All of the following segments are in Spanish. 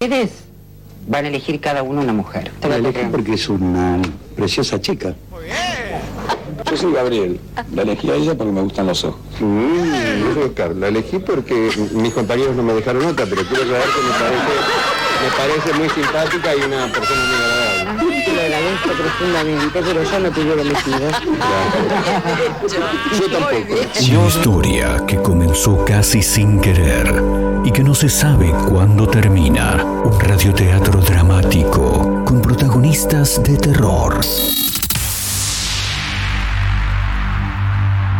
Ustedes van a elegir cada uno una mujer. La elegí porque es una preciosa chica. Yo soy Gabriel. La elegí a ella porque me gustan los ojos. Mm, Oscar, la elegí porque mis compañeros no me dejaron otra, pero quiero aclarar que me parece, me parece muy simpática y una persona muy agradable. Profundamente, pero yo no elegido. Yo tampoco. Una historia que comenzó casi sin querer y que no se sabe cuándo termina. Un radioteatro dramático con protagonistas de terror.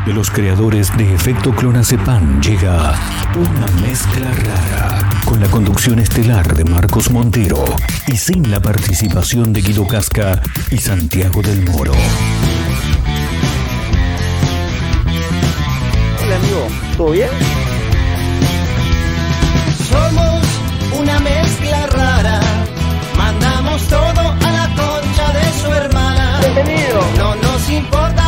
De los creadores de Efecto Clonazepam llega una mezcla rara con la conducción estelar de Marcos Montero y sin la participación de Guido Casca y Santiago del Moro. Hola amigo, ¿todo bien? Somos una mezcla rara. Mandamos todo a la concha de su hermana. Bienvenido. No nos importan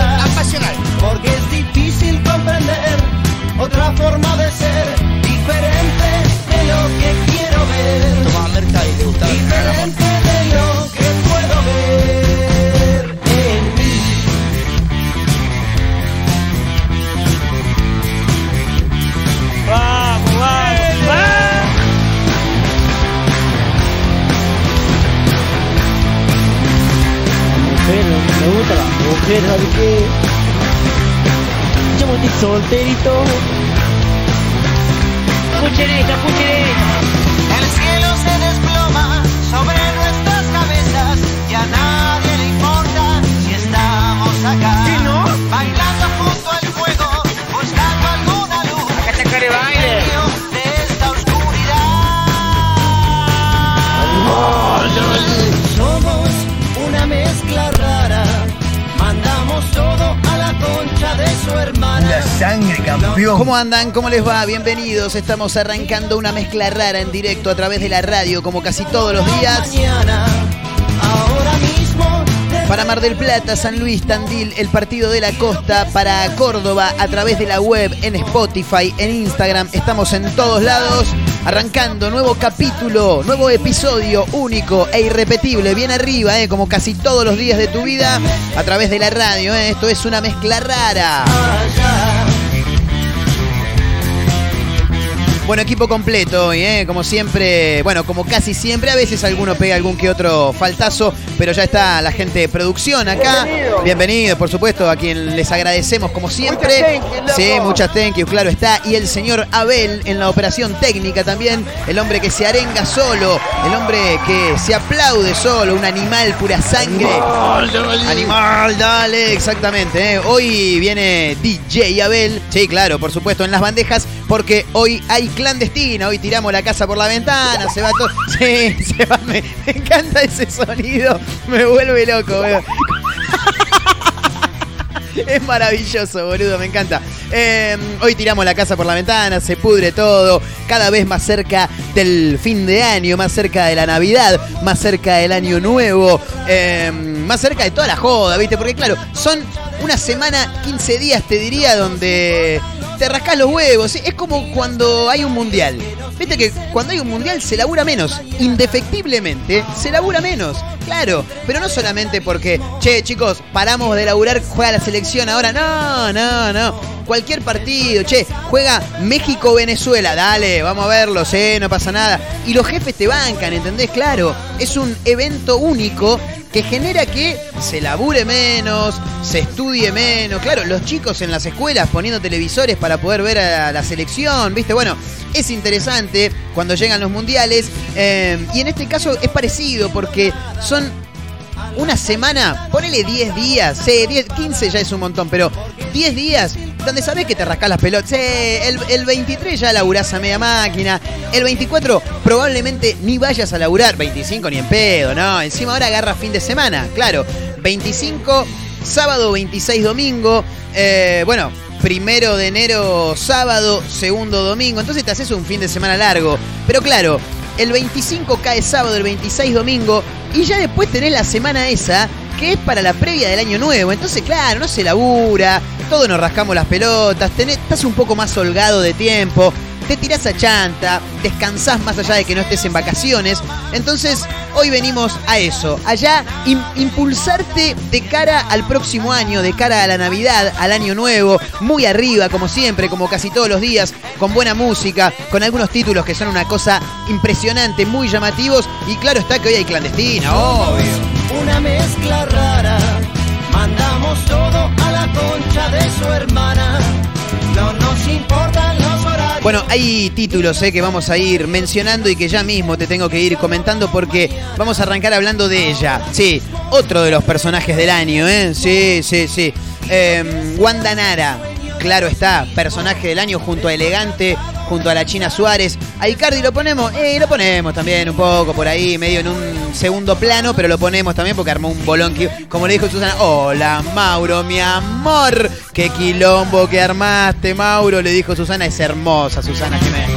Apasional. Porque es difícil comprender otra forma de ser, diferente de lo que quiero ver. Tomaba merca y te. Diferente solterito. ¿Cómo andan? ¿Cómo les va? Bienvenidos. Estamos arrancando una mezcla rara en directo a través de la radio, como casi todos los días. Para Mar del Plata, San Luis, Tandil, el Partido de la Costa, para Córdoba, a través de la web, en Spotify, en Instagram. Estamos en todos lados. Arrancando nuevo capítulo, nuevo episodio único e irrepetible, bien arriba, eh, como casi todos los días de tu vida, a través de la radio. eh. Esto es una mezcla rara. Bueno, equipo completo hoy, ¿eh? como siempre, bueno, como casi siempre, a veces alguno pega algún que otro faltazo, pero ya está la gente de producción acá. Bienvenido. Bienvenidos, por supuesto, a quien les agradecemos como siempre. Muchas thank you, loco. sí, muchas thank you, claro está. Y el señor Abel en la operación técnica también, el hombre que se arenga solo, el hombre que se aplaude solo, un animal pura sangre. Animal, dale, exactamente. ¿eh? Hoy viene DJ Abel, sí, claro, por supuesto, en las bandejas, porque hoy hay clandestina, hoy tiramos la casa por la ventana, se va todo. Sí, se va, me, encanta ese sonido, me vuelve loco, boludo. Es maravilloso, boludo, me encanta. Eh, hoy tiramos la casa por la ventana, se pudre todo, cada vez más cerca del fin de año, más cerca de la Navidad, más cerca del año nuevo, eh, más cerca de toda la joda, ¿viste? Porque claro, son una semana, 15 días, te diría, donde te rascás los huevos. Es como cuando hay un mundial. Viste que cuando hay un mundial se labura menos, indefectiblemente, se labura menos. Claro, pero no solamente porque, che, chicos, paramos de laburar, juega la selección ahora. No, no, no. Cualquier partido, che, juega México-Venezuela, dale, vamos a verlo, sí, no pasa nada. Y los jefes te bancan, ¿entendés? Claro, es un evento único que genera que se labure menos, se estudie menos. Claro, los chicos en las escuelas poniendo televisores para poder ver a la selección, ¿viste? Bueno, es interesante cuando llegan los mundiales. eh, y en este caso es parecido porque son una semana, ponele 10 días, sí, 10, 15 ya es un montón, pero 10 días donde sabés que te rascás las pelotas. Sí, el, el 23 ya laburás a media máquina. El 24 probablemente ni vayas a laburar. 25 ni en pedo, ¿no? Encima ahora agarra fin de semana, claro. 25, sábado 26 domingo. Eh, bueno, primero de enero sábado, segundo domingo. Entonces te haces un fin de semana largo. Pero claro, el 25 cae sábado, el 26 domingo. Y ya después tenés la semana esa que es para la previa del año nuevo. Entonces, claro, no se labura, todos nos rascamos las pelotas, tenés- estás un poco más holgado de tiempo, te tirás a chanta, descansás más allá de que no estés en vacaciones. Entonces, hoy venimos a eso, allá im- impulsarte de cara al próximo año, de cara a la Navidad, al año nuevo, muy arriba, como siempre, como casi todos los días, con buena música, con algunos títulos que son una cosa impresionante, muy llamativos. Y claro está que hoy hay clandestina, obvio. Una mezcla rara, mandamos todo Bueno, hay títulos eh, que vamos a ir mencionando y que ya mismo te tengo que ir comentando porque vamos a arrancar hablando de ella. Sí, otro de los personajes del año, ¿eh? Sí, sí, sí. Eh, Wanda Nara, claro está, personaje del año junto a Elegante, junto a la China Suárez. A Icardi lo ponemos, eh, lo ponemos también un poco por ahí, medio en un segundo plano, pero lo ponemos también porque armó un bolón como le dijo Susana, hola Mauro, mi amor, qué quilombo que armaste, Mauro, le dijo Susana, es hermosa Susana Jiménez.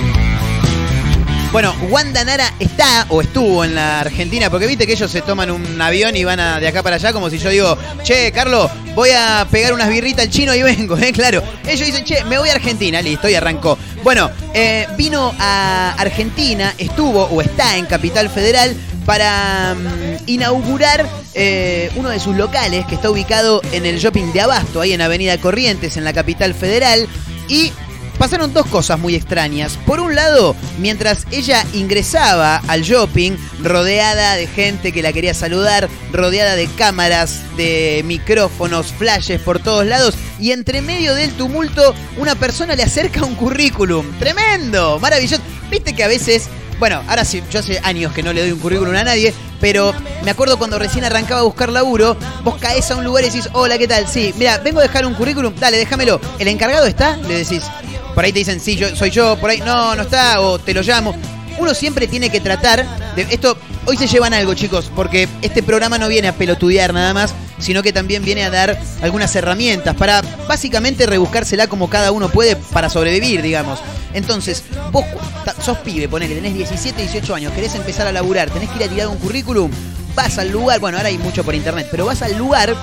Bueno, Wanda Nara está o estuvo en la Argentina, porque viste que ellos se toman un avión y van de acá para allá, como si yo digo, che, Carlos, voy a pegar unas birritas al chino y vengo, ¿eh? Claro. Ellos dicen, che, me voy a Argentina, listo, y arrancó. Bueno, eh, vino a Argentina, estuvo o está en Capital Federal para mm, inaugurar eh, uno de sus locales que está ubicado en el shopping de Abasto, ahí en Avenida Corrientes, en la Capital Federal. Y pasaron dos cosas muy extrañas. Por un lado, mientras ella ingresaba al shopping, rodeada de gente que la quería saludar, rodeada de cámaras, de micrófonos, flashes por todos lados, y entre medio del tumulto, una persona le acerca un currículum. ¡Tremendo! ¡Maravilloso! Viste que a veces bueno, ahora sí, yo hace años que no le doy un currículum a nadie, pero me acuerdo cuando recién arrancaba a buscar laburo, vos caes a un lugar y decís, hola, ¿qué tal? Sí, mira, vengo a dejar un currículum, dale, déjamelo. ¿El encargado está? Le decís. Por ahí te dicen, sí, yo soy yo, por ahí, no, no está, o te lo llamo. Uno siempre tiene que tratar de. Esto, hoy se llevan algo, chicos, porque este programa no viene a pelotudear nada más, sino que también viene a dar algunas herramientas para básicamente rebuscársela como cada uno puede para sobrevivir, digamos. Entonces, vos sos pibe, ponele, tenés 17, 18 años, querés empezar a laburar, tenés que ir a tirar un currículum, vas al lugar, bueno, ahora hay mucho por internet, pero vas al lugar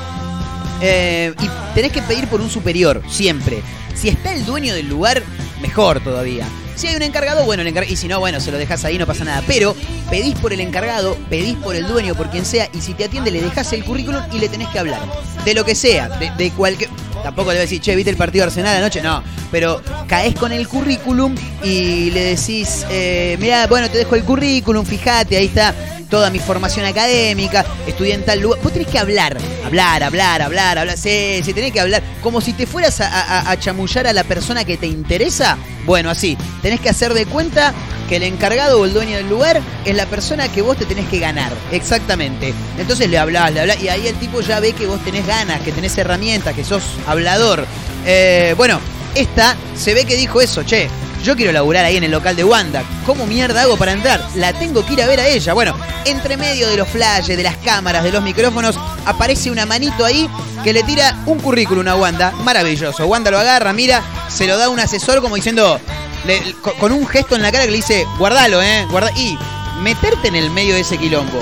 eh, y tenés que pedir por un superior, siempre. Si está el dueño del lugar, mejor todavía. Si hay un encargado, bueno, el encar- y si no, bueno, se lo dejas ahí, no pasa nada. Pero pedís por el encargado, pedís por el dueño, por quien sea, y si te atiende, le dejas el currículum y le tenés que hablar. De lo que sea, de, cualquier. Tampoco le voy a decir, che, ¿viste el partido de Arsenal anoche? No. Pero caes con el currículum y le decís, eh, mira, bueno, te dejo el currículum, fíjate, ahí está toda mi formación académica, estudié en lugar. Vos tenés que hablar, hablar, hablar, hablar, hablar. Sí, sí, tenés que hablar. Como si te fueras a, a- chamullar a la persona que te interesa. Bueno, así. Tenés que hacer de cuenta que el encargado o el dueño del lugar es la persona que vos te tenés que ganar. Exactamente. Entonces le hablás, le hablás. Y ahí el tipo ya ve que vos tenés ganas, que tenés herramientas, que sos hablador. Eh, bueno, esta se ve que dijo eso, che. Yo quiero laburar ahí en el local de Wanda. ¿Cómo mierda hago para entrar? La tengo que ir a ver a ella. Bueno, entre medio de los flashes, de las cámaras, de los micrófonos, aparece una manito ahí que le tira un currículum a Wanda. Maravilloso. Wanda lo agarra, mira, se lo da un asesor como diciendo, con, un gesto en la cara que le dice, guardalo, eh. Y meterte en el medio de ese quilombo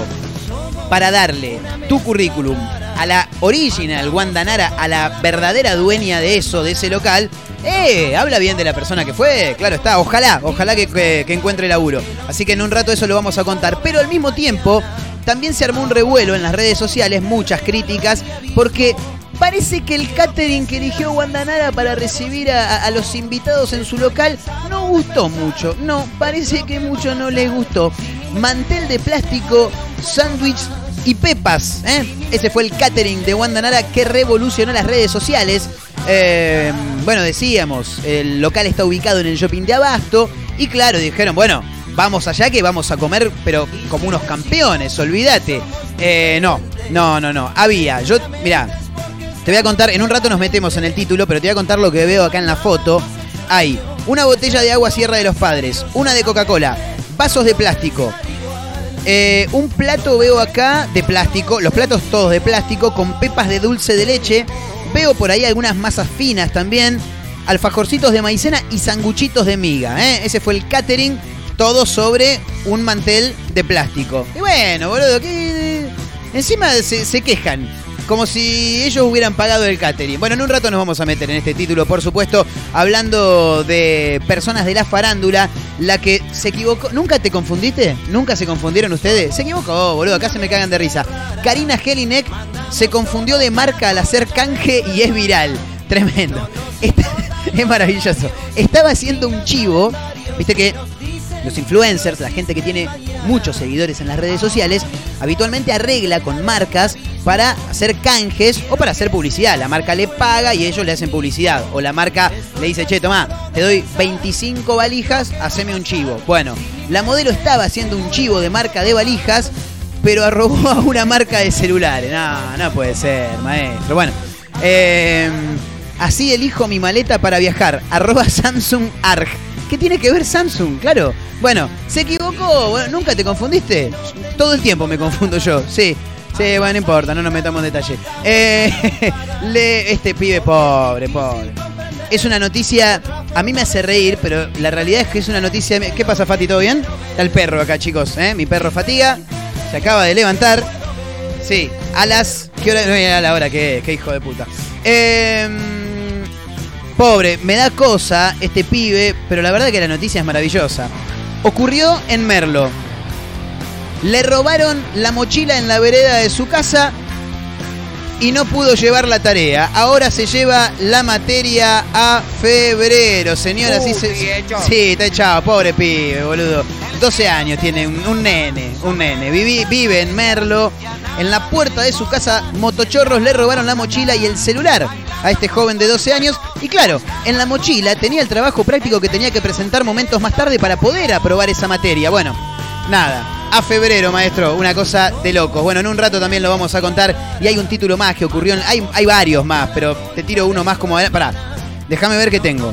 para darle tu currículum a la original Wanda Nara, a la verdadera dueña de eso, de ese local, eh, habla bien de la persona que fue, claro está, ojalá, ojalá que, que- que encuentre laburo. Así que en un rato eso lo vamos a contar. Pero al mismo tiempo, también se armó un revuelo en las redes sociales, muchas críticas, porque parece que el catering que eligió Wanda Nara para recibir a, a- los invitados en su local no gustó mucho. No, parece que mucho no les gustó. Mantel de plástico, sándwich y pepas. ¿eh? Ese fue el catering de Wanda Nara que revolucionó las redes sociales. Eh, bueno, decíamos, el local está ubicado en el shopping de Abasto. Y claro, dijeron, bueno, vamos allá que vamos a comer, pero como unos campeones, olvídate. Eh, no, No, no, no. Había. Yo, mirá, te voy a contar, en un rato nos metemos en el título, pero te voy a contar lo que veo acá en la foto. Hay una botella de agua Sierra de los Padres, una de Coca-Cola, vasos de plástico. Eh, un plato veo acá de plástico, los platos todos de plástico, con pepas de dulce de leche. Veo por ahí algunas masas finas también, alfajorcitos de maicena y sanguchitos de miga. ¿eh? Ese fue el catering, todo sobre un mantel de plástico. Y bueno, boludo, que encima se, se quejan. Como si ellos hubieran pagado el catering. Bueno, en un rato nos vamos a meter en este título, por supuesto, hablando de personas de la farándula, la que se equivocó. ¿Nunca te confundiste? ¿Nunca se confundieron ustedes? Se equivocó, boludo, acá se me cagan de risa. Karina Helinek se confundió de marca al hacer canje y es viral. Tremendo. Es maravilloso. Estaba haciendo un chivo, viste que los influencers, la gente que tiene muchos seguidores en las redes sociales, habitualmente arregla con marcas para hacer canjes o para hacer publicidad. La marca le paga y ellos le hacen publicidad. O la marca le dice, che, toma, te doy 25 valijas, haceme un chivo. Bueno, la modelo estaba haciendo un chivo de marca de valijas, pero arrobó a una marca de celulares. No, no puede ser, maestro. Bueno, eh, así elijo mi maleta para viajar. Arroba Samsung Arg. ¿Qué tiene que ver Samsung? Claro. Bueno, se equivocó. Bueno, ¿Nunca te confundiste? Todo el tiempo me confundo yo. Sí. Sí, bueno, no importa, no nos metamos en detalle. Eh, le- este pibe pobre, pobre. Es una noticia, a mí me hace reír, pero la realidad es que es una noticia... ¿Qué pasa, Fati? ¿Todo bien? Está el perro acá, chicos. ¿eh? Mi perro Fatiga se acaba de levantar. Sí, a las... ¿Qué hora? No, a la hora es, qué hijo de puta. Em, pobre, me da cosa este pibe, pero la verdad que la noticia es maravillosa. Ocurrió en Merlo. Le robaron la mochila en la vereda de su casa y no pudo llevar la tarea. Ahora se lleva la materia a febrero, señora. sí, se- sí, está echado, pobre pibe, boludo. 12 años tiene un, un nene, un nene. Vivi- vive en Merlo. En la puerta de su casa, motochorros le robaron la mochila y el celular a este joven de 12 años. Y claro, en la mochila tenía el trabajo práctico que tenía que presentar momentos más tarde para poder aprobar esa materia. Bueno, nada. A febrero, maestro, una cosa de locos. Bueno, en un rato también lo vamos a contar. Y hay un título más que ocurrió. hay, hay varios más, pero te tiro uno más como. Pará, déjame ver qué tengo.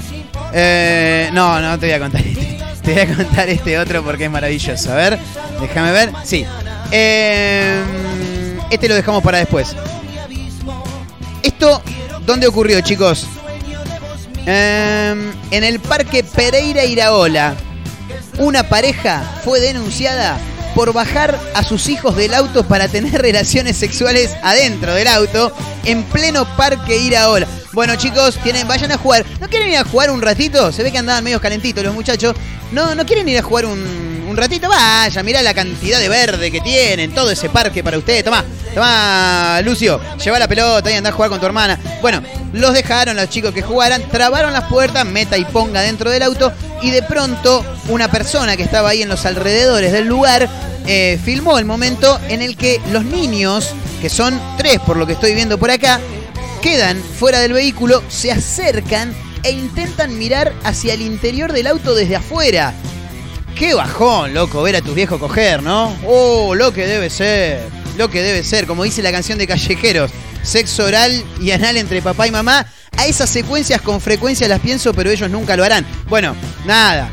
Eh, no, no te voy a contar este. Te voy a contar este otro porque es maravilloso. A ver, déjame ver. Sí. Eh, este lo dejamos para después. Esto, ¿dónde ocurrió, chicos? Eh, en el Parque Pereira Iraola una pareja fue denunciada por bajar a sus hijos del auto para tener relaciones sexuales adentro del auto en pleno parque Iraola. Bueno, chicos, tienen, vayan a jugar. ¿No quieren ir a jugar un ratito? Se ve que andaban medio calentitos los muchachos. No, no quieren ir a jugar un, ratito. Vaya, mirá la cantidad de verde que tienen, todo ese parque para ustedes. Tomá, tomá, Lucio, lleva la pelota y andá a jugar con tu hermana. Bueno, los dejaron los chicos que jugaran, trabaron las puertas, meta y ponga dentro del auto y de pronto una persona que estaba ahí en los alrededores del lugar eh, filmó el momento en el que los niños, que son tres por lo que estoy viendo por acá, quedan fuera del vehículo, se acercan e intentan mirar hacia el interior del auto desde afuera. Qué bajón, loco, ver a tus viejos coger, ¿no? Oh, lo que debe ser, lo que debe ser, como dice la canción de Callejeros, sexo oral y anal entre papá y mamá. A esas secuencias con frecuencia las pienso, pero ellos nunca lo harán. Bueno, nada.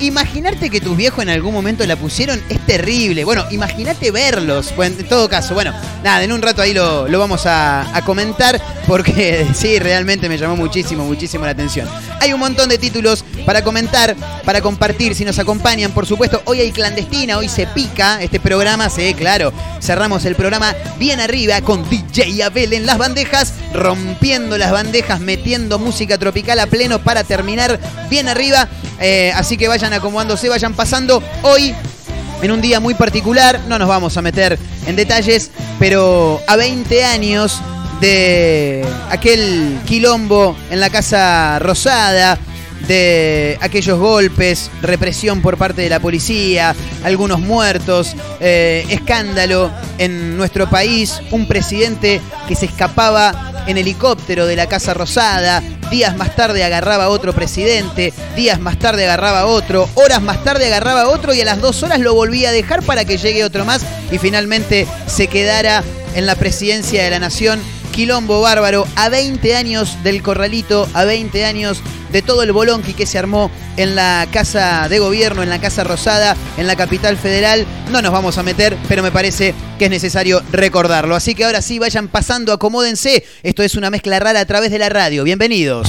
Imaginarte que tus viejos en algún momento la pusieron es terrible. Bueno, imagínate verlos. Bueno, en todo caso, bueno, nada, en un rato ahí lo, lo vamos a, a comentar porque sí, realmente me llamó muchísimo, muchísimo la atención. Hay un montón de títulos para comentar, para compartir, si nos acompañan, por supuesto. Hoy hay clandestina, hoy se pica este programa, sí, claro. Cerramos el programa bien arriba con DJ Abel en las bandejas, rompiendo las bandejas, metiendo música tropical a pleno para terminar bien arriba. Eh, así que vayan acomodándose, vayan pasando. Hoy en un día muy particular, no nos vamos a meter en detalles, pero a 20 años de aquel quilombo en la Casa Rosada, de aquellos golpes, represión por parte de la policía, algunos muertos, eh, escándalo en nuestro país, un presidente que se escapaba en helicóptero de la Casa Rosada, días más tarde agarraba a otro presidente, días más tarde agarraba a otro, horas más tarde agarraba a otro y a las dos horas lo volvía a dejar para que llegue otro más y finalmente se quedara en la presidencia de la nación. Quilombo bárbaro, a 20 años del corralito, a 20 años de todo el bolonqui que se armó en la Casa de Gobierno, en la Casa Rosada, en la capital federal. No nos vamos a meter, pero me parece que es necesario recordarlo. Así que ahora sí, vayan pasando, acomódense. Esto es una mezcla rara a través de la radio. Bienvenidos.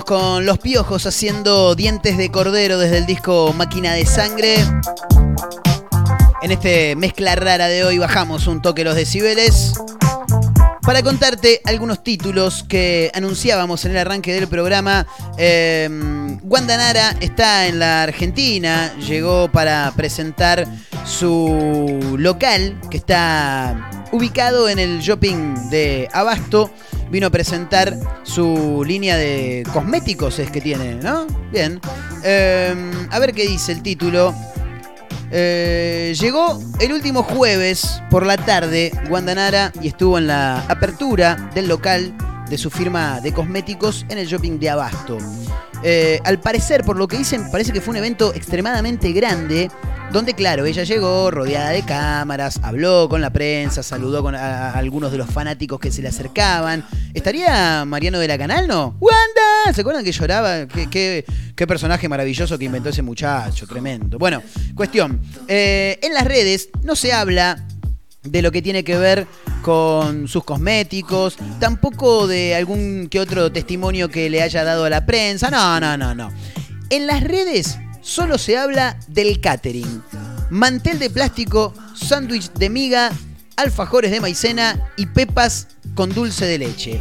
Con Los Piojos haciendo Dientes de Cordero desde el disco Máquina de Sangre. En este mezcla rara de hoy bajamos un toque los decibeles para contarte algunos títulos que anunciábamos en el arranque del programa. Eh, Wanda Nara está en la Argentina, llegó para presentar su local que está ubicado en el shopping de Abasto. Vino a presentar su línea de cosméticos, es que tiene, ¿no? Bien. Eh, a ver qué dice el título. Eh, llegó el último jueves por la tarde Guandanara y estuvo en la apertura del local de su firma de cosméticos en el shopping de Abasto. Eh, al parecer, por lo que dicen, parece que fue un evento extremadamente grande, donde claro, ella llegó rodeada de cámaras, habló con la prensa, saludó con a, algunos de los fanáticos que se le acercaban. ¿Estaría Mariano de la Canal, no? ¡Wanda! ¿Se acuerdan que lloraba? ¿Qué, qué, qué personaje maravilloso que inventó ese muchacho, tremendo. Bueno, cuestión. eh, en las redes no se habla de lo que tiene que ver con sus cosméticos, tampoco de algún que otro testimonio que le haya dado a la prensa, no, no, no, no. En las redes solo se habla del catering. Mantel de plástico, sándwich de miga, alfajores de maicena y pepas con dulce de leche.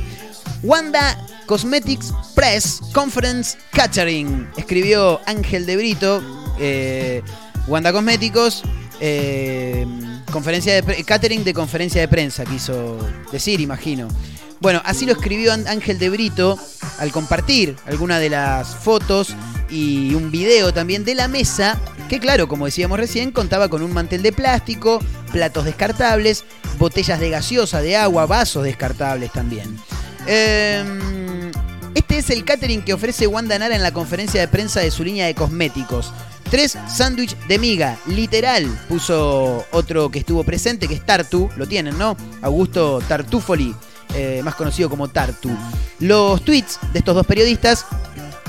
Wanda Cosmetics Press Conference Catering, escribió Ángel de Brito. eh, Wanda Cosméticos, eh, conferencia de catering de conferencia de prensa, quiso decir, imagino. Bueno, así lo escribió Án- Ángel de Brito al compartir algunas de las fotos y un video también de la mesa, que claro, como decíamos recién, contaba con un mantel de plástico, platos descartables, botellas de gaseosa, de agua, vasos descartables también. Em, este es el catering que ofrece Wanda Nara en la conferencia de prensa de su línea de cosméticos. Tres sándwich de miga, literal, puso otro que estuvo presente, que es Tartu, lo tienen, ¿no? Augusto Tartufoli, eh, más conocido como Tartu. Los tweets de estos dos periodistas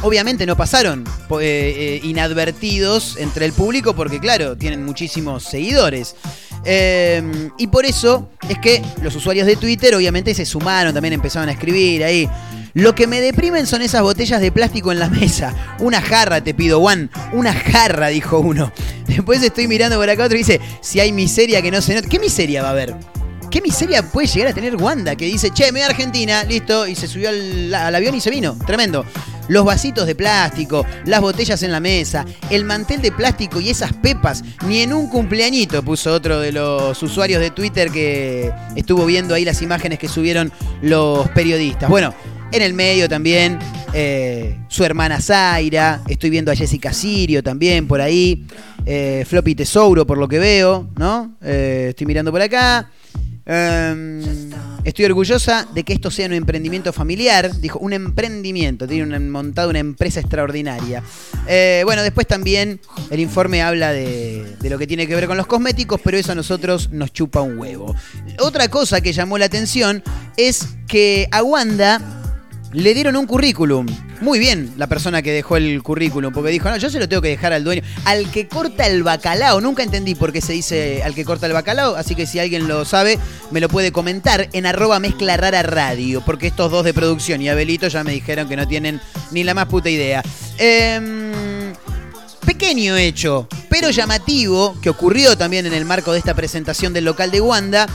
obviamente no pasaron eh, eh, inadvertidos entre el público porque, claro, tienen muchísimos seguidores. Eh, y por eso es que los usuarios de Twitter obviamente se sumaron, también empezaron a escribir ahí. Lo que me deprimen son esas botellas de plástico en la mesa. Una jarra, te pido, Juan. Una jarra, dijo uno. Después estoy mirando por acá otro y dice, si hay miseria que no se. ¿Qué miseria va a haber? ¿Qué miseria puede llegar a tener Wanda? Que dice, che, me voy a Argentina, listo, y se subió al, avión y se vino. Tremendo. Los vasitos de plástico, las botellas en la mesa, el mantel de plástico y esas pepas, ni en un cumpleañito, puso otro de los usuarios de Twitter que estuvo viendo ahí las imágenes que subieron los periodistas. Bueno, en el medio también eh, su hermana Zaira, estoy viendo a Jessica Sirio también por ahí, eh, Floppy Tesouro por lo que veo, ¿no? Eh, estoy mirando por acá. Em, estoy orgullosa de que esto sea un emprendimiento familiar. Dijo, un emprendimiento. Tiene una- montado una empresa extraordinaria. Eh, bueno, después también el informe habla de, lo que tiene que ver con los cosméticos, pero eso a nosotros nos chupa un huevo. Otra cosa que llamó la atención es que a le dieron un currículum. Muy bien la persona que dejó el currículum, porque dijo, no, yo se lo tengo que dejar al dueño. Al que corta el bacalao, nunca entendí por qué se dice al que corta el bacalao, así que si alguien lo sabe, me lo puede comentar en arroba mezcla rara radio, porque estos dos de producción y Abelito ya me dijeron que no tienen ni la más puta idea. Em, pequeño hecho, pero llamativo, que ocurrió también en el marco de esta presentación del local de Wanda,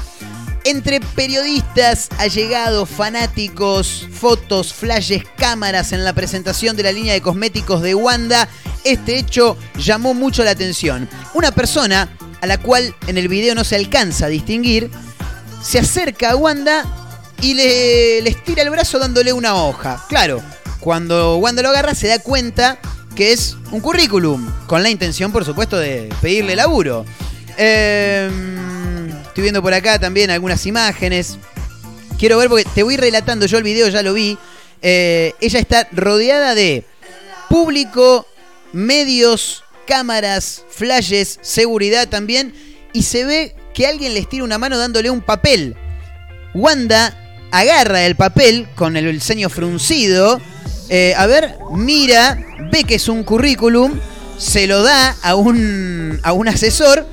entre periodistas, allegados, fanáticos, fotos, flashes, cámaras en la presentación de la línea de cosméticos de Wanda, este hecho llamó mucho la atención. Una persona a la cual en el video no se alcanza a distinguir, se acerca a Wanda y le, le estira el brazo dándole una hoja. Claro, cuando Wanda lo agarra se da cuenta que es un currículum, con la intención, por supuesto, de pedirle laburo. Em, estoy viendo por acá también algunas imágenes. Quiero ver porque te voy relatando, yo el video ya lo vi. Eh, ella está rodeada de público, medios, cámaras, flashes, seguridad también. Y se ve que alguien les tira una mano dándole un papel. Wanda agarra el papel con el, ceño fruncido. eh, a ver, mira, ve que es un currículum, se lo da a un, a un asesor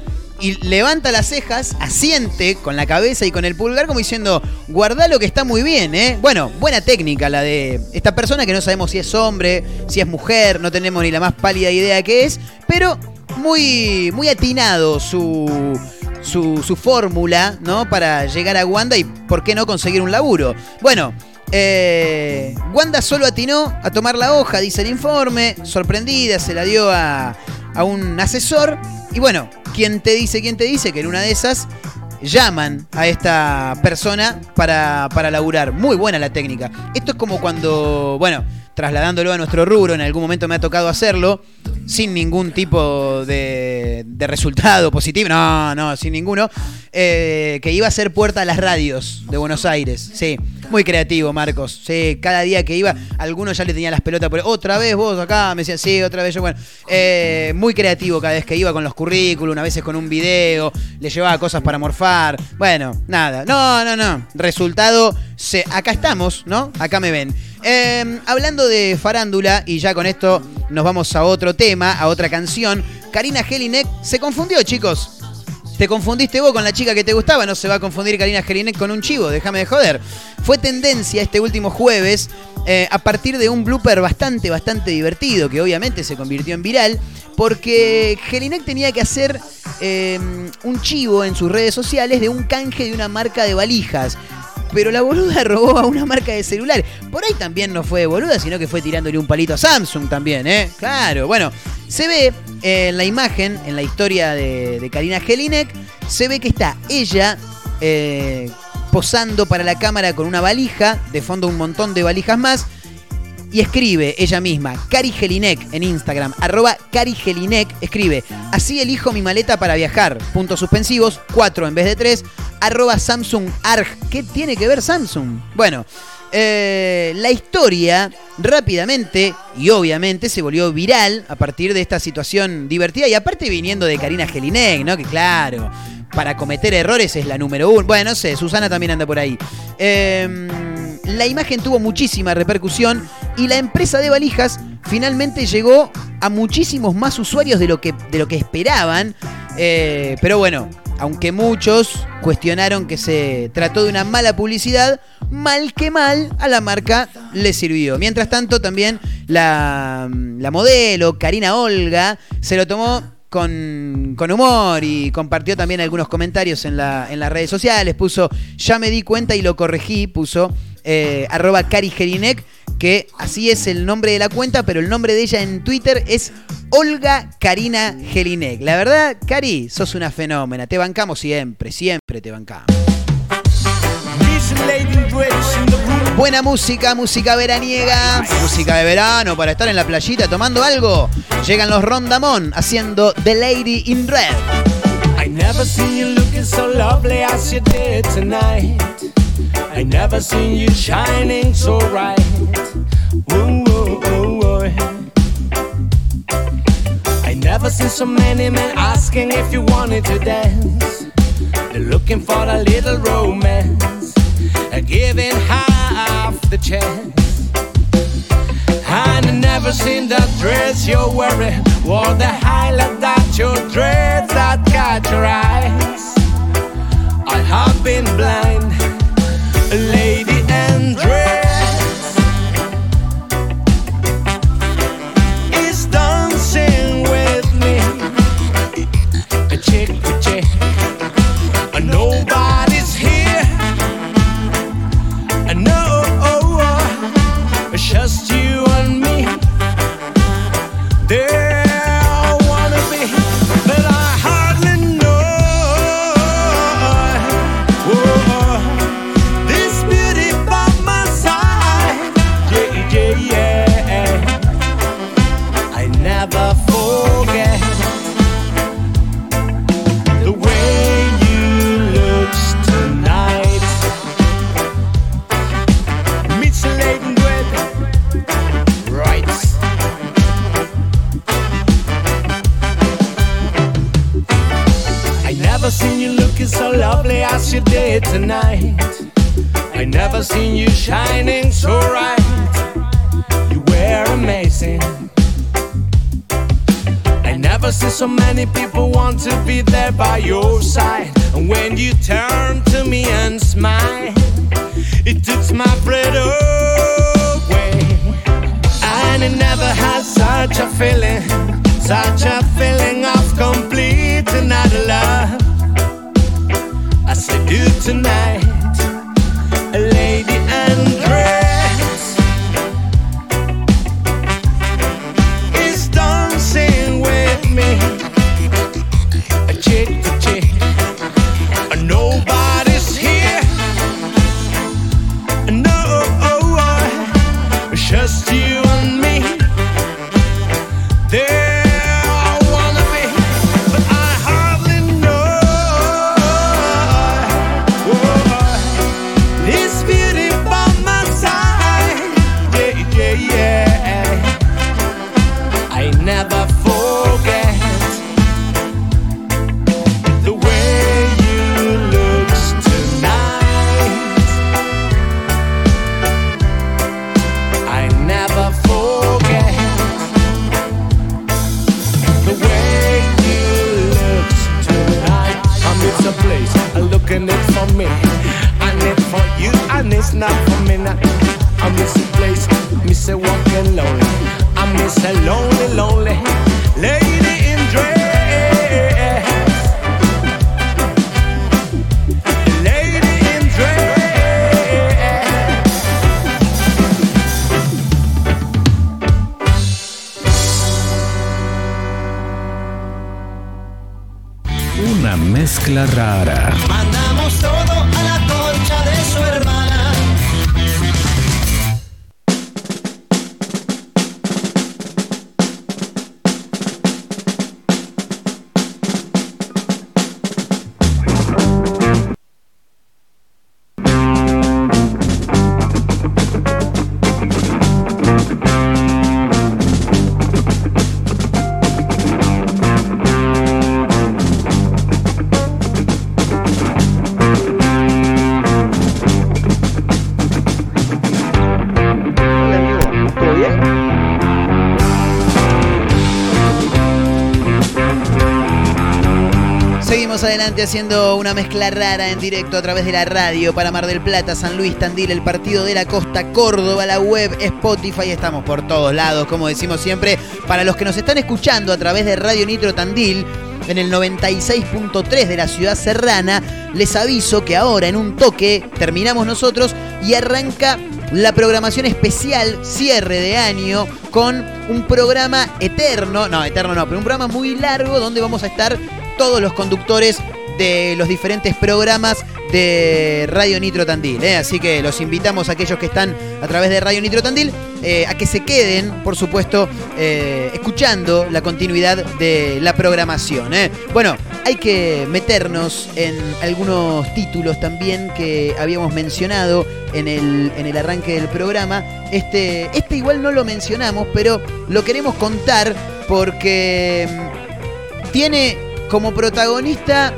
y levanta las cejas, asiente con la cabeza y con el pulgar como diciendo, guarda lo que está muy bien, ¿eh? Bueno, buena técnica la de esta persona que no sabemos si es hombre, si es mujer, no tenemos ni la más pálida idea qué es, pero muy, muy atinado su, su, su fórmula, ¿no? Para llegar a Wanda y, ¿por qué no conseguir un laburo? Bueno, eh, Wanda solo atinó a tomar la hoja, dice el informe, sorprendida, se la dio a, a un asesor. Y bueno, ¿quién te dice, quién te dice que en una de esas llaman a esta persona para, para laburar? Muy buena la técnica. Esto es como cuando, bueno, trasladándolo a nuestro rubro, en algún momento me ha tocado hacerlo, sin ningún tipo de, de resultado positivo, no, no, sin ninguno, eh, que iba a ser puerta a las radios de Buenos Aires, sí. Muy creativo, Marcos. Sí, cada día que iba, algunos ya le tenían las pelotas por otra vez vos acá, me decían, sí, otra vez yo, bueno. Eh, muy creativo cada vez que iba con los currículum, a veces con un video, le llevaba cosas para morfar. Bueno, nada. No, no, no. Resultado, se, acá estamos, ¿no? Acá me ven. Eh, hablando de farándula, y ya con esto nos vamos a otro tema, a otra canción. Karina Jelinek se confundió, chicos. Te confundiste vos con la chica que te gustaba, no se va a confundir Karina Jelinek con un chivo, déjame de joder. Fue tendencia este último jueves eh, a partir de un blooper bastante, bastante divertido, que obviamente se convirtió en viral, porque Jelinek tenía que hacer eh, un chivo en sus redes sociales de un canje de una marca de valijas. Pero la boluda robó a una marca de celulares. Por ahí también no fue boluda, sino que fue tirándole un palito a Samsung también, ¿eh? Claro, bueno. Se ve eh, en la imagen, en la historia de, Karina Jelinek, se ve que está ella eh, posando para la cámara con una valija, de fondo un montón de valijas más, y escribe ella misma, Cari Jelinek en Instagram, arroba Cari Jelinek, escribe, así elijo mi maleta para viajar, puntos suspensivos, 4 en vez de 3, arroba Samsung Arg. ¿Qué tiene que ver Samsung? Bueno, eh, la historia rápidamente y obviamente se volvió viral a partir de esta situación divertida y aparte viniendo de Karina Jelinek, ¿no? Que claro, para cometer errores es la número uno. Bueno, no sé, Susana también anda por ahí. Eh, la imagen tuvo muchísima repercusión y la empresa de valijas finalmente llegó a muchísimos más usuarios de lo que, de lo que esperaban. Eh, pero bueno, aunque muchos cuestionaron que se trató de una mala publicidad, mal que mal a la marca le sirvió. Mientras tanto, también la, la modelo Karina Olga se lo tomó con, con, humor y compartió también algunos comentarios en, la, en las redes sociales. Puso, ya me di cuenta y lo corregí, puso eh, arroba Cari Jelinek, que así es el nombre de la cuenta, pero el nombre de ella en Twitter es Olga Karina Jelinek. La verdad, Cari, sos una fenómena. Te bancamos siempre, siempre te bancamos. Buena música, música veraniega, música de verano para estar en la playita tomando algo. Llegan los Rondamón haciendo The Lady in Red. I never seen you looking so lovely as you did tonight. I never seen you shining so bright. Ooh, ooh, ooh, ooh. I never seen so many men asking if you wanted to dance. They're looking for a little romance, giving half the chance. And I never seen that dress you're wearing, or the highlight that your dress that catch your eyes. I have been blind, Adelante haciendo una mezcla rara en directo a través de la radio. Para Mar del Plata, San Luis, Tandil, el Partido de la Costa, Córdoba, la web, Spotify, estamos por todos lados, como decimos siempre. Para los que nos están escuchando a través de Radio Nitro Tandil, en el 96.3 de la ciudad serrana, les aviso que ahora en un toque terminamos nosotros y arranca la programación especial cierre de año con un programa eterno, no, eterno no, pero un programa muy largo donde vamos a estar todos los conductores de los diferentes programas de Radio Nitro Tandil. ¿eh? Así que los invitamos a aquellos que están a través de Radio Nitro Tandil eh, a que se queden, por supuesto, eh, escuchando la continuidad de la programación. Bueno, hay que meternos en algunos títulos también que habíamos mencionado en el, en el arranque del programa. Este, este igual no lo mencionamos, pero lo queremos contar porque mm, tiene como protagonista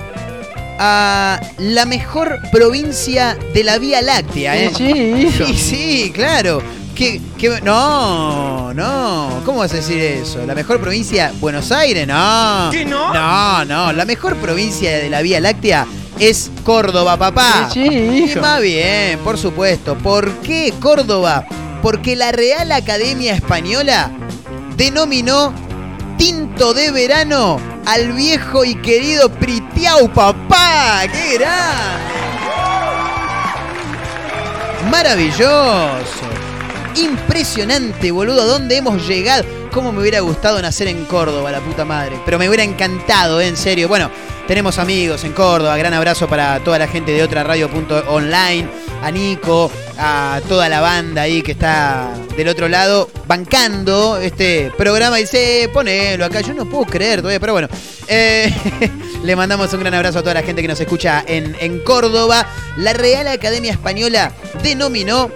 a la mejor provincia de la Vía Láctea, ¿eh? Sí, Sí, sí, claro. ¿Qué, qué- no, no. ¿Cómo vas a decir eso? ¿La mejor provincia? ¿Buenos Aires? No. ¿Qué no? No, no. La mejor provincia de la Vía Láctea es Córdoba, papá. Sí, sí, Y más bien, por supuesto. ¿Por qué Córdoba? Porque la Real Academia Española denominó tinto de verano al viejo y querido Pritiau, papá. ¡Qué gran! Maravilloso. Impresionante, boludo. ¿A dónde hemos llegado? ¿Cómo me hubiera gustado nacer en Córdoba, la puta madre? Pero me hubiera encantado, ¿eh? en serio. Bueno, tenemos amigos en Córdoba. Gran abrazo para toda la gente de otra radio.online. A Nico, a toda la banda ahí que está del otro lado bancando este programa. Y dice, ponelo acá. Yo no puedo creer todavía, pero bueno. Eh, le mandamos un gran abrazo a toda la gente que nos escucha en, en Córdoba. La Real Academia Española denominó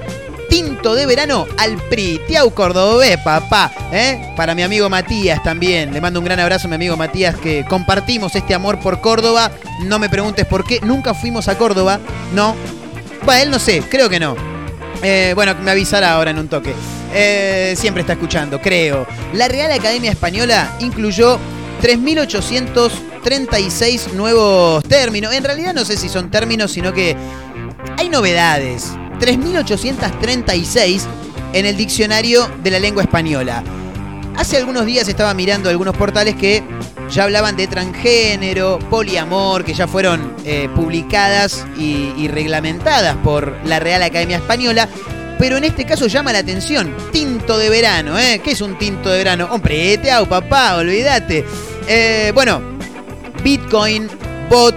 tinto de verano al Pritiau Cordobés, papá. ¿eh? Para mi amigo Matías también. Le mando un gran abrazo a mi amigo Matías que compartimos este amor por Córdoba. No me preguntes por qué. Nunca fuimos a Córdoba. No. Bueno, él no sé, creo que no. Eh, bueno, me avisará ahora en un toque. Eh, siempre está escuchando, creo. La Real Academia Española incluyó 3.836 nuevos términos. En realidad no sé si son términos, sino que hay novedades. 3.836 en el diccionario de la lengua española. Hace algunos días estaba mirando algunos portales que ya hablaban de transgénero, poliamor, que ya fueron eh, publicadas y, reglamentadas por la Real Academia Española. Pero en este caso llama la atención. Tinto de verano, ¿eh? ¿Qué es un tinto de verano? Hombre, hago, papá, olvídate. Eh, bueno, Bitcoin, bot,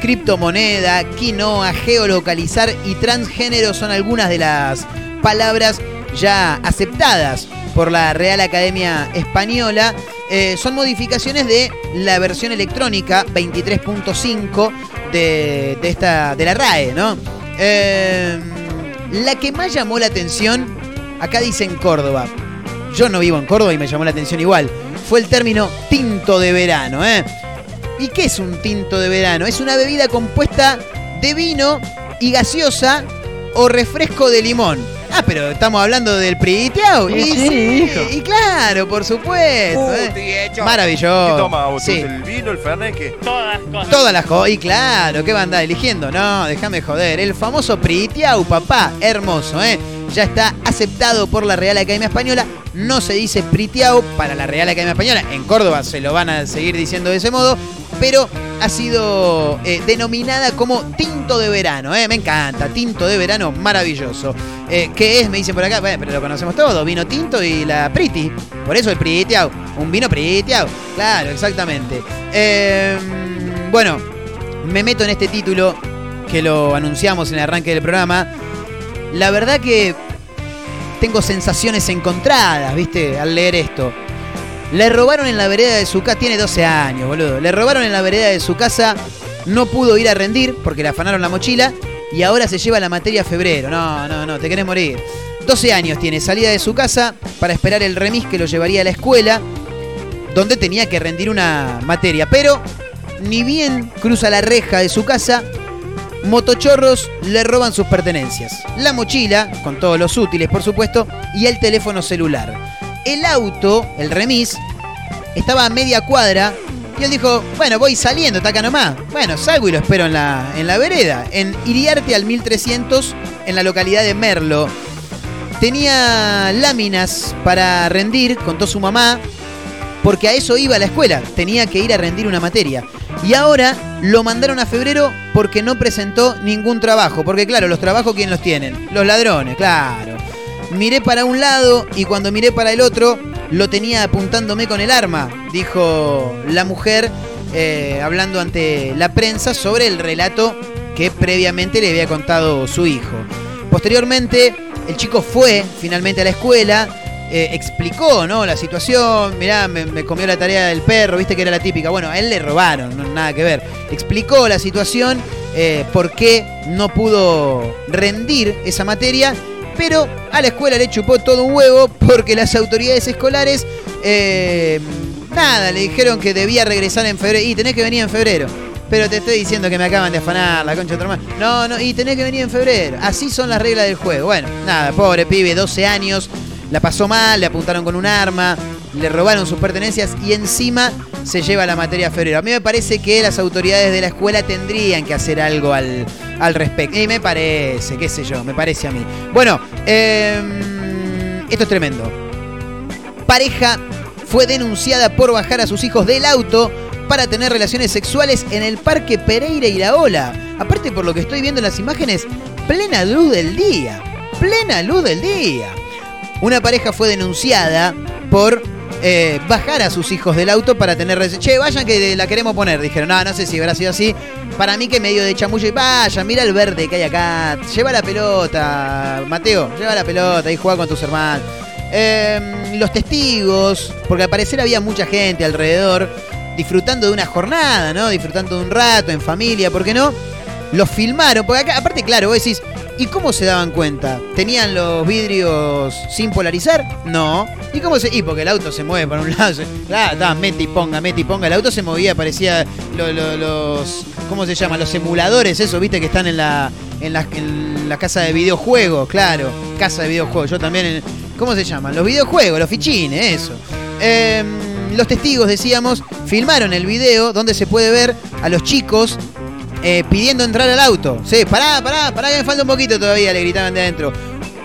criptomoneda, quinoa, geolocalizar y transgénero son algunas de las palabras ya aceptadas por la Real Academia Española. Eh, son modificaciones de la versión electrónica 23.5 de, de, esta, de la RAE, ¿no? Eh, la que más llamó la atención, acá dice en Córdoba. Yo no vivo en Córdoba y me llamó la atención igual. Fue el término tinto de verano, ¿eh? ¿Y qué es un tinto de verano? Es una bebida compuesta de vino y gaseosa o refresco de limón. Ah, pero estamos hablando del priteado. Sí, y, sí, sí, hijo. y claro, por supuesto. ¿eh? Maravilloso. ¿Qué toma vos? Sí. ¿El vino, el fernet, qué? Todas cosas. Todas las cosas. Y claro, ¿qué va a andar eligiendo? No, déjame joder. El famoso Pritiau, papá. Hermoso, ¿eh? Ya está aceptado por la Real Academia Española. No se dice Pritiau para la Real Academia Española. En Córdoba se lo van a seguir diciendo de ese modo. Pero ha sido eh, denominada como tinto de verano. ¿eh? Me encanta. Tinto de verano, maravilloso. Eh, ¿Qué es? Me dicen por acá. Bueno, pero lo conocemos todos. Vino tinto y la Priti. Por eso el Pritiau. Un vino Pritiau. Claro, exactamente. Eh, bueno, me meto en este título que lo anunciamos en el arranque del programa. La verdad que tengo sensaciones encontradas, ¿viste? Al leer esto. Le robaron en la vereda de su casa, tiene 12 años, boludo. Le robaron en la vereda de su casa, no pudo ir a rendir porque le afanaron la mochila y ahora se lleva la materia a febrero. No, no, no, te querés morir. 12 años tiene, salida de su casa para esperar el remis que lo llevaría a la escuela, donde tenía que rendir una materia. Pero ni bien cruza la reja de su casa, motochorros le roban sus pertenencias. La mochila, con todos los útiles por supuesto, y el teléfono celular. El auto, el remis, estaba a media cuadra y él dijo, bueno, voy saliendo, está acá nomás. Bueno, salgo y lo espero en la, en la vereda, en Iriarte al 1300, en la localidad de Merlo. Tenía láminas para rendir, contó su mamá, porque a eso iba a la escuela, tenía que ir a rendir una materia. Y ahora lo mandaron a febrero porque no presentó ningún trabajo, porque claro, los trabajos ¿quién los tienen? Los ladrones, claro. Miré para un lado y cuando miré para el otro lo tenía apuntándome con el arma, dijo la mujer eh, hablando ante la prensa sobre el relato que previamente le había contado su hijo. Posteriormente, el chico fue finalmente a la escuela, eh, explicó ¿no? la situación, mirá, me, comió la tarea del perro, viste que era la típica. Bueno, a él le robaron, no, nada que ver. Explicó la situación, eh, por qué no pudo rendir esa materia, pero a la escuela le chupó todo un huevo porque las autoridades escolares, eh, nada, le dijeron que debía regresar en febrero. Y tenés que venir en febrero. Pero te estoy diciendo que me acaban de afanar la concha de tu. No, no, y tenés que venir en febrero. Así son las reglas del juego. Bueno, nada, pobre pibe, 12 años, la pasó mal, le apuntaron con un arma, le robaron sus pertenencias y encima se lleva la materia febrero. A mí me parece que las autoridades de la escuela tendrían que hacer algo al, al respecto. Y me parece, qué sé yo, me parece a mí. Bueno, eh, esto es tremendo. Pareja fue denunciada por bajar a sus hijos del auto para tener relaciones sexuales en el Parque Pereira y La Ola. Aparte, por lo que estoy viendo en las imágenes, plena luz del día. Plena luz del día. Una pareja fue denunciada por eh, bajar a sus hijos del auto para tener... Che, vayan que la queremos poner. Dijeron, no, no sé si habrá sido así. Para mí que medio de chamullo y vaya, mira el verde que hay acá. Lleva la pelota, Mateo, lleva la pelota y juega con tus hermanos. Eh, los testigos, porque al parecer había mucha gente alrededor disfrutando de una jornada, ¿no? Disfrutando de un rato en familia, ¿por qué no? Los filmaron, porque acá, aparte, claro, vos decís, ¿y cómo se daban cuenta? ¿Tenían los vidrios sin polarizar? No. ¿Y cómo se.? Y porque el auto se mueve para un lado. mete y ponga, mete y ponga. El auto se movía, parecía lo- lo- los. ¿Cómo se llama? Los emuladores, eso, viste, que están en la, en la, en casa de videojuegos, claro. Casa de videojuegos. Yo también. en- ¿Cómo se llaman? Los videojuegos, los fichines, eso. Em, los testigos, decíamos, filmaron el video donde se puede ver a los chicos eh, pidiendo entrar al auto. Sí, pará, pará, pará que me falta un poquito todavía, le gritaban de adentro.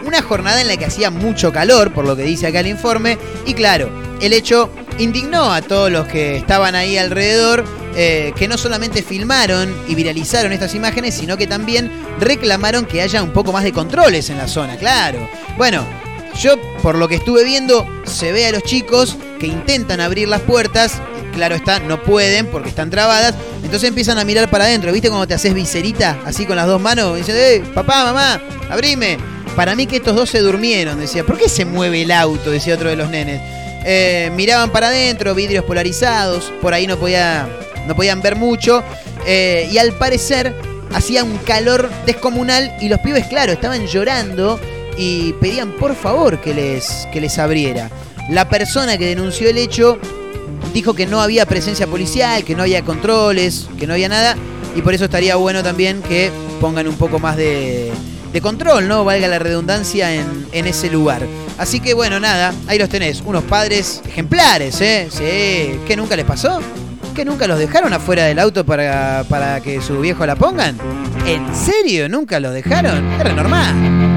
Una jornada en la que hacía mucho calor, por lo que dice acá el informe, y claro, el hecho indignó a todos los que estaban ahí alrededor, eh, que no solamente filmaron y viralizaron estas imágenes, sino que también reclamaron que haya un poco más de controles en la zona, claro. Bueno, yo, por lo que estuve viendo, se ve a los chicos que intentan abrir las puertas. Claro está, no pueden porque están trabadas. Entonces empiezan a mirar para adentro. ¿Viste cuando te haces viserita así con las dos manos? Dicen, eh, papá, mamá, abrime. Para mí que estos dos se durmieron. Decía, ¿por qué se mueve el auto? Decía otro de los nenes. Eh, miraban para adentro, vidrios polarizados. Por ahí no, podía, no podían ver mucho. Eh, y al parecer hacía un calor descomunal. Y los pibes, claro, estaban llorando y pedían por favor que les, que les abriera. La persona que denunció el hecho dijo que no había presencia policial, que no había controles, que no había nada, y por eso estaría bueno también que pongan un poco más de, de control, ¿no? Valga la redundancia en, en ese lugar. Así que bueno, nada, ahí los tenés, unos padres ejemplares, ¿eh? Sí, ¿qué nunca les pasó? ¿Que nunca los dejaron afuera del auto para, para que su viejo la pongan? ¿En serio? ¿Nunca los dejaron? Es normal.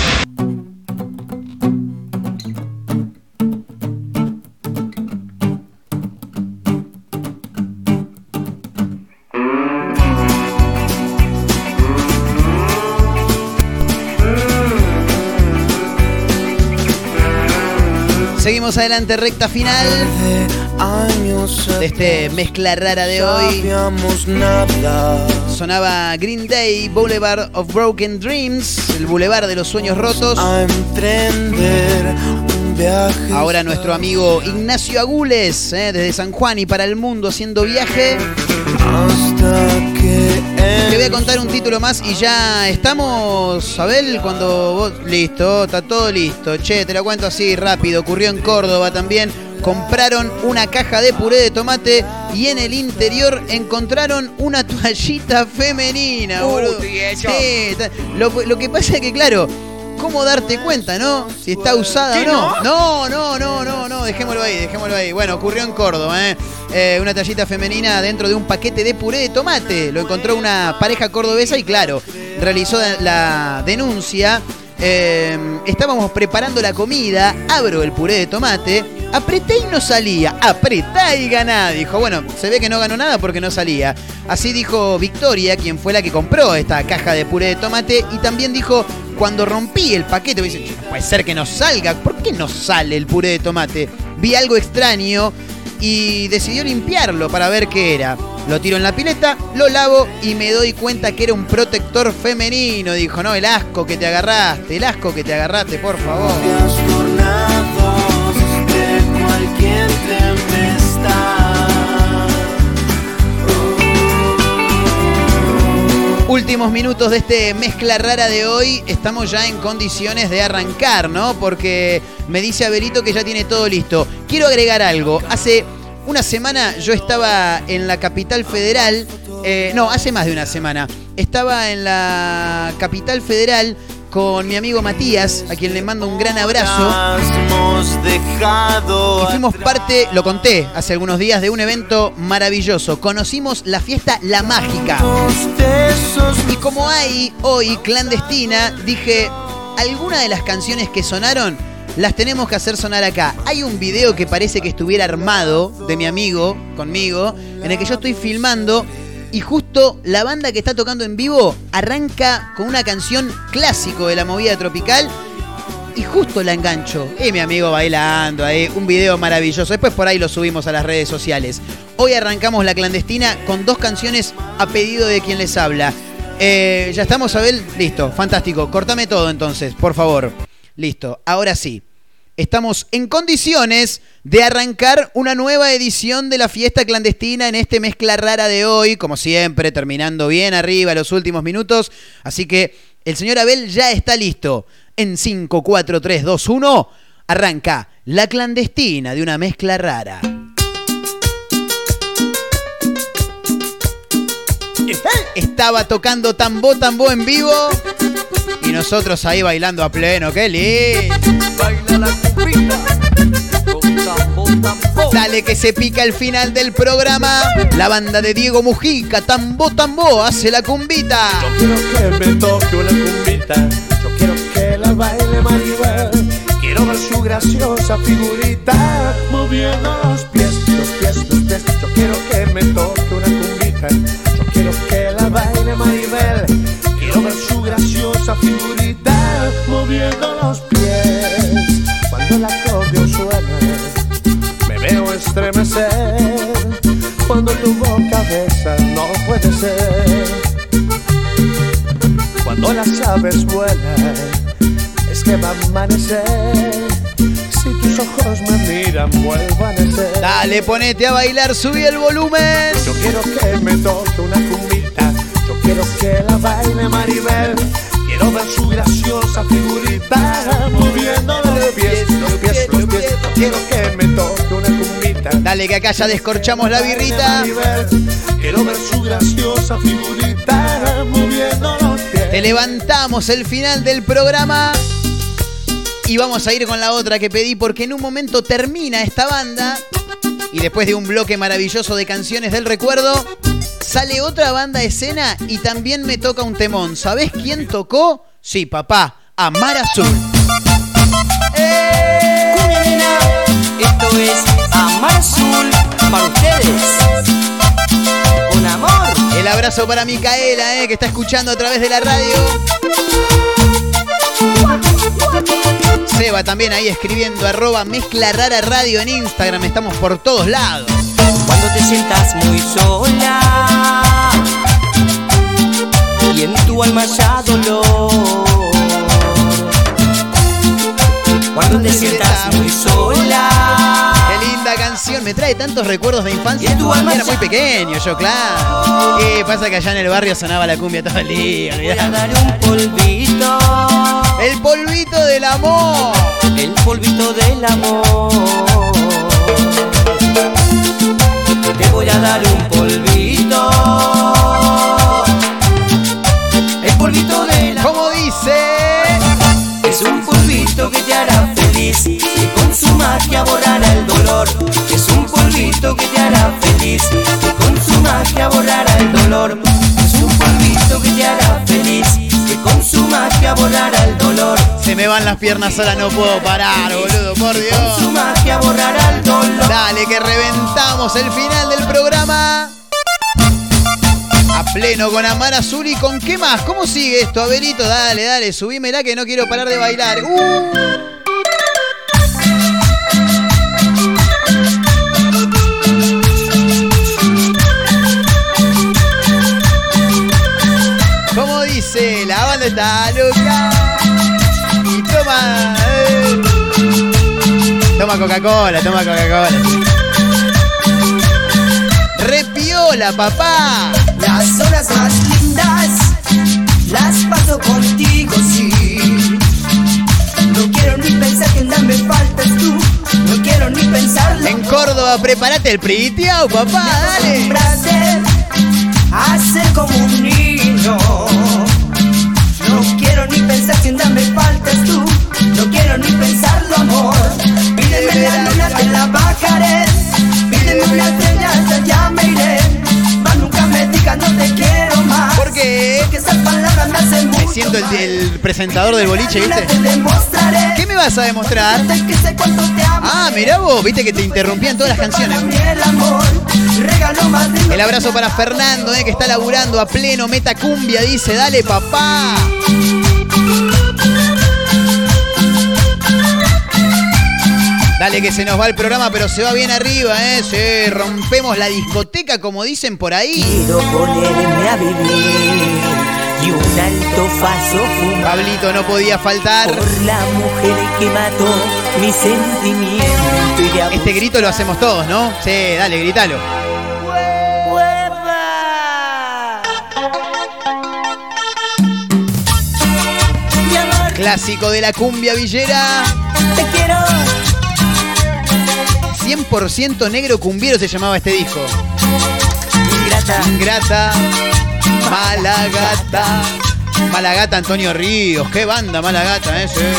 Seguimos adelante, recta final de este mezcla rara de hoy. Sonaba Green Day, Boulevard of Broken Dreams, el Boulevard de los Sueños Rotos. Ahora nuestro amigo Ignacio Agules, eh, desde San Juan y para el mundo haciendo viaje. Te voy a contar un título más y ya estamos, Abel, cuando vos... Listo, está todo listo. Che, te lo cuento así rápido. Ocurrió en Córdoba también. Compraron una caja de puré de tomate y en el interior encontraron una toallita femenina, boludo. Sí, lo que pasa es que, claro, ¿cómo darte cuenta, no? Si está usada o no. No, no, no, no, no, dejémoslo ahí, dejémoslo ahí. Bueno, ocurrió en Córdoba, ¿eh? Eh, una tallita femenina dentro de un paquete de puré de tomate. Lo encontró una pareja cordobesa y, claro, realizó la denuncia. Eh, estábamos preparando la comida, abro el puré de tomate, apreté y no salía, apretá y ganá, dijo. Bueno, se ve que no ganó nada porque no salía. Así dijo Victoria, quien fue la que compró esta caja de puré de tomate, y también dijo, cuando rompí el paquete, me dice, "Che, no puede ser que no salga, ¿por qué no sale el puré de tomate? Vi algo extraño y decidió limpiarlo para ver qué era. Lo tiro en la pileta, lo lavo y me doy cuenta que era un protector femenino. Dijo, no, el asco que te agarraste, el asco que te agarraste, por favor. Últimos minutos de este mezcla rara de hoy. Estamos ya en condiciones de arrancar, ¿no? Porque me dice Abelito que ya tiene todo listo. Quiero agregar algo. Hace una semana yo estaba en la capital federal. eh, no, hace más de una semana. Estaba en la capital federal con mi amigo Matías, a quien le mando un gran abrazo. Y fuimos parte, lo conté hace algunos días, de un evento maravilloso. Conocimos la fiesta La Mágica. Y como hay hoy clandestina, dije, alguna de las canciones que sonaron las tenemos que hacer sonar acá. Hay un video que parece que estuviera armado de mi amigo, conmigo, en el que yo estoy filmando y justo la banda que está tocando en vivo arranca con una canción clásico de la movida tropical y justo la engancho. Y mi amigo bailando ahí, un video maravilloso. Después por ahí lo subimos a las redes sociales. Hoy arrancamos la clandestina con dos canciones a pedido de quien les habla. Eh, ya estamos, Abel. Listo, fantástico. Cortame todo entonces, por favor. Listo, ahora sí. Estamos en condiciones de arrancar una nueva edición de la fiesta clandestina en este mezcla rara de hoy, como siempre, terminando bien arriba los últimos minutos. Así que el señor Abel ya está listo. En 5, 4, 3, 2, 1, arranca la clandestina de una mezcla rara. Estaba tocando tambo tambo en vivo nosotros ahí bailando a pleno, qué lindo. Baila la. Con tambo. Dale que se pica el final del programa. La banda de Diego Mujica, tambo tambo, hace la cumbita. Quiero que me toque una cumbita. Yo quiero que la baile Maribel. Quiero ver su graciosa figurita moviendo los pies, los pies, los pies. Yo quiero que me toque una cumbita. Yo quiero que la baile Maribel. Quiero ver su graciosa figurita moviendo los pies. Cuando el acordeón suena, me veo estremecer. Cuando tu boca besa, no puede ser. Cuando las aves vuelan, es que va a amanecer. Si tus ojos me miran, vuelvo a nacer. Dale, ponete a bailar, subí el volumen. Yo quiero que me toque una cumbita. Yo quiero que la baile Maribel. Quiero ver su graciosa figurita moviendo los pies, los pies, los pies. Quiero que me toque una cumbita. Dale que acá ya descorchamos la birrita. Quiero ver su graciosa figurita moviendo los pies. Te levantamos el final del programa. Y vamos a ir con la otra que pedí porque en un momento termina esta banda. Y después de un bloque maravilloso de canciones del recuerdo, sale otra banda a escena y también me toca un temón. ¿Sabés quién tocó? Sí, papá, Amar Azul. Cumbia, esto es Amar Azul para ustedes. Con amor. El abrazo para Micaela, eh, que está escuchando a través de la radio. Seba también ahí escribiendo arroba mezcla rara radio en Instagram. Estamos por todos lados. Cuando te sientas muy sola y en tu alma ya dolor. Cuando te sientas muy sola. Qué linda canción, me trae tantos recuerdos de infancia. Y en tu alma Era muy pequeño yo, claro. ¿Qué pasa que allá en el barrio sonaba la cumbia todo el día? Voy a dar un polvito. El polvito del amor. El polvito del amor. Te voy a dar un polvito. El polvito del amor. ¿Cómo dice? Es un polvito que te hará feliz, que con su magia borrará el dolor. Es un polvito que te hará feliz, que con su magia borrará el dolor. Es un polvito que te hará feliz, que con su magia borrará el dolor. Se me van las piernas ahora, no puedo parar, boludo, por Con Dios. su magia borrará el dolor. Dale, que reventamos el final del programa. Pleno con Amar Azul y con qué más. ¿Cómo sigue esto, Abelito? Dale, dale, subímela que no quiero parar de bailar. ¡Uh! ¿Cómo dice? La banda está loca. Y toma. eh. Toma Coca-Cola, toma Coca-Cola. Repiola, papá. Las horas más lindas las paso contigo, sí. No quiero ni pensar que nada me faltas tú. No quiero ni pensarlo. En Córdoba, prepárate el pritiao, papá, dale. Ser como un niño. No quiero ni pensar que siento el, presentador del boliche, ¿viste? ¿Qué me vas a demostrar? Ah, mirá vos, viste que te interrumpían todas las canciones. El abrazo para Fernando, eh, que está laburando a pleno, meta cumbia, dice, dale papá. Dale que se nos va el programa, pero se va bien arriba, ¿eh? Sí, rompemos la discoteca, como dicen por ahí. Quiero ponerme a vivir un alto fumar. Pablito no podía faltar. Por la mujer que mató mi sentimiento y. Este grito lo hacemos todos, ¿no? Sí, dale, grítalo. Clásico de la cumbia villera. te quiero. 100% negro cumbiero se llamaba este disco. Ingrata. Ingrata, Malagata. Malagata Antonio Ríos. Qué banda Malagata ese.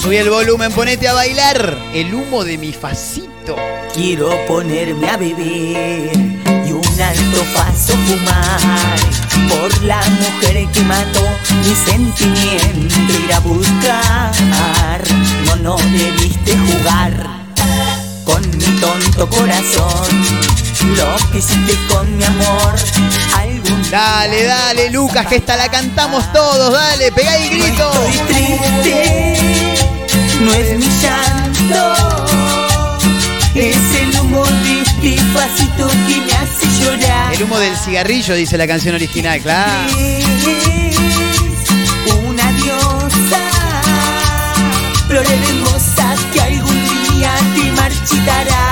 Subí el volumen, ponete a bailar. El humo de mi facito. Quiero ponerme a beber y un alto paso fumar por la mujer que mató mi sentimiento ir a buscar. No, no debiste jugar con mi tonto corazón. Lo que hiciste con mi amor algún Dale, dale, Lucas, que esta la cantamos todos. Dale, pegá el grito. No estoy triste, no es mi llanto, es el humo de este que me hace llorar. El humo del cigarrillo, dice la canción original, claro. Es una diosa, flores hermosas que algún día te marchitarás.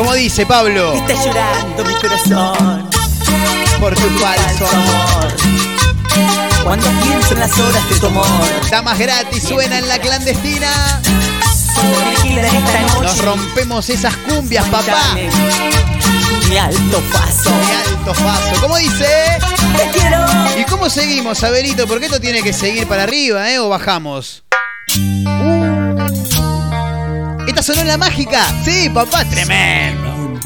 Como dice Pablo, está llorando mi corazón por tu falso amor. Cuando pienso en las horas de tu amor, Damas gratis suena en la clandestina. Nos rompemos esas cumbias, papá. Mi alto paso. Mi alto paso. ¿Cómo dice? Te quiero. ¿Y cómo seguimos, Abelito? ¿Por qué esto tiene que seguir para arriba, eh? ¿O bajamos? Uh. ¿Esta sonó en la mágica? Sí, papá, tremendo.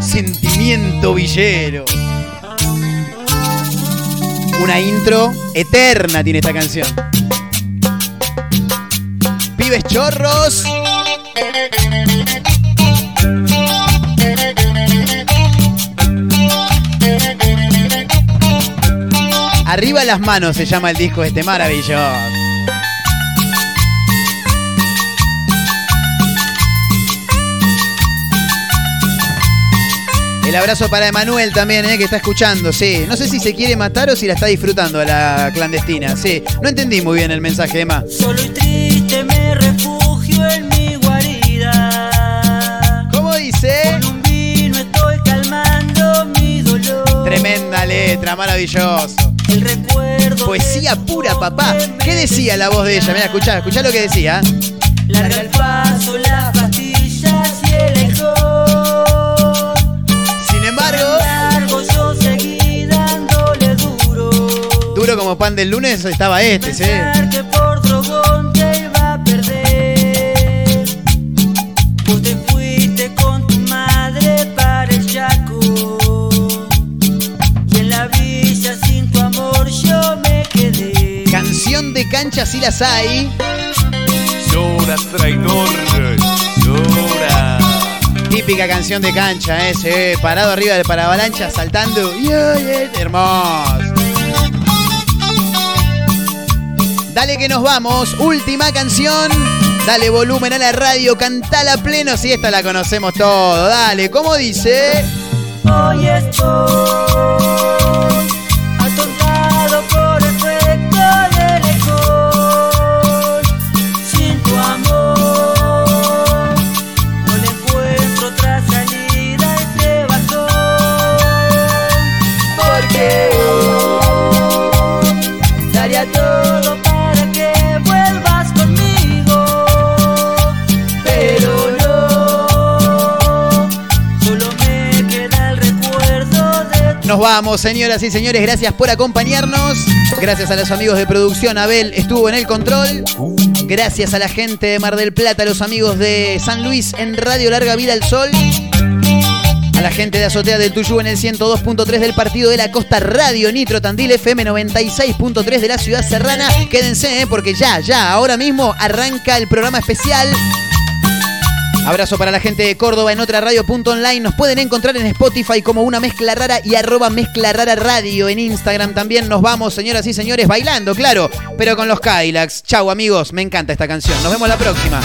Sentimiento villero. Una intro eterna tiene esta canción. Pibes chorros. Arriba las manos se llama el disco este maravilloso. El abrazo para Emanuel también, eh, que está escuchando, sí. No sé si se quiere matar o si la está disfrutando a la clandestina, sí. No entendí muy bien el mensaje, Emma. Solo y triste me refugio en mi guarida. ¿Cómo dice? Con un vino estoy calmando mi dolor. Tremenda letra, maravilloso. El recuerdo. Poesía pura, papá. ¿Qué decía la voz de ella? Mira, escuchá, escuchá lo que decía. Larga el paso, las pan del lunes estaba este, sí. Pensar que por drogón te iba a perder. Vos te fuiste con tu madre para el Chaco. Y en la villa sin tu amor yo me quedé. Canción de cancha si las hay. Llora, traidor, llora. Típica canción de cancha, ¿eh? Parado arriba del paravalancha, saltando. Yeah, yeah, hermoso. Dale que nos vamos. Última canción. Dale volumen a la radio, cantala pleno si esta la conocemos todo. Dale, ¿cómo dice? Hoy estoy vamos, señoras y señores. Gracias por acompañarnos. Gracias a los amigos de producción. Abel estuvo en el control. Gracias a la gente de Mar del Plata, a los amigos de San Luis en Radio Larga Vida al Sol. A la gente de Azotea del Tuyú en el 102.3 del Partido de la Costa Radio Nitro Tandil FM 96.3 de la Ciudad Serrana. Quédense, eh, porque ya, ya, ahora mismo arranca el programa especial Abrazo para la gente de Córdoba en otra radio.online. Nos pueden encontrar en Spotify como una mezcla rara y arroba mezcla rara radio. En Instagram también nos vamos, señoras y señores, bailando, claro, pero con los Kylax. Chau amigos, me encanta esta canción. Nos vemos la próxima.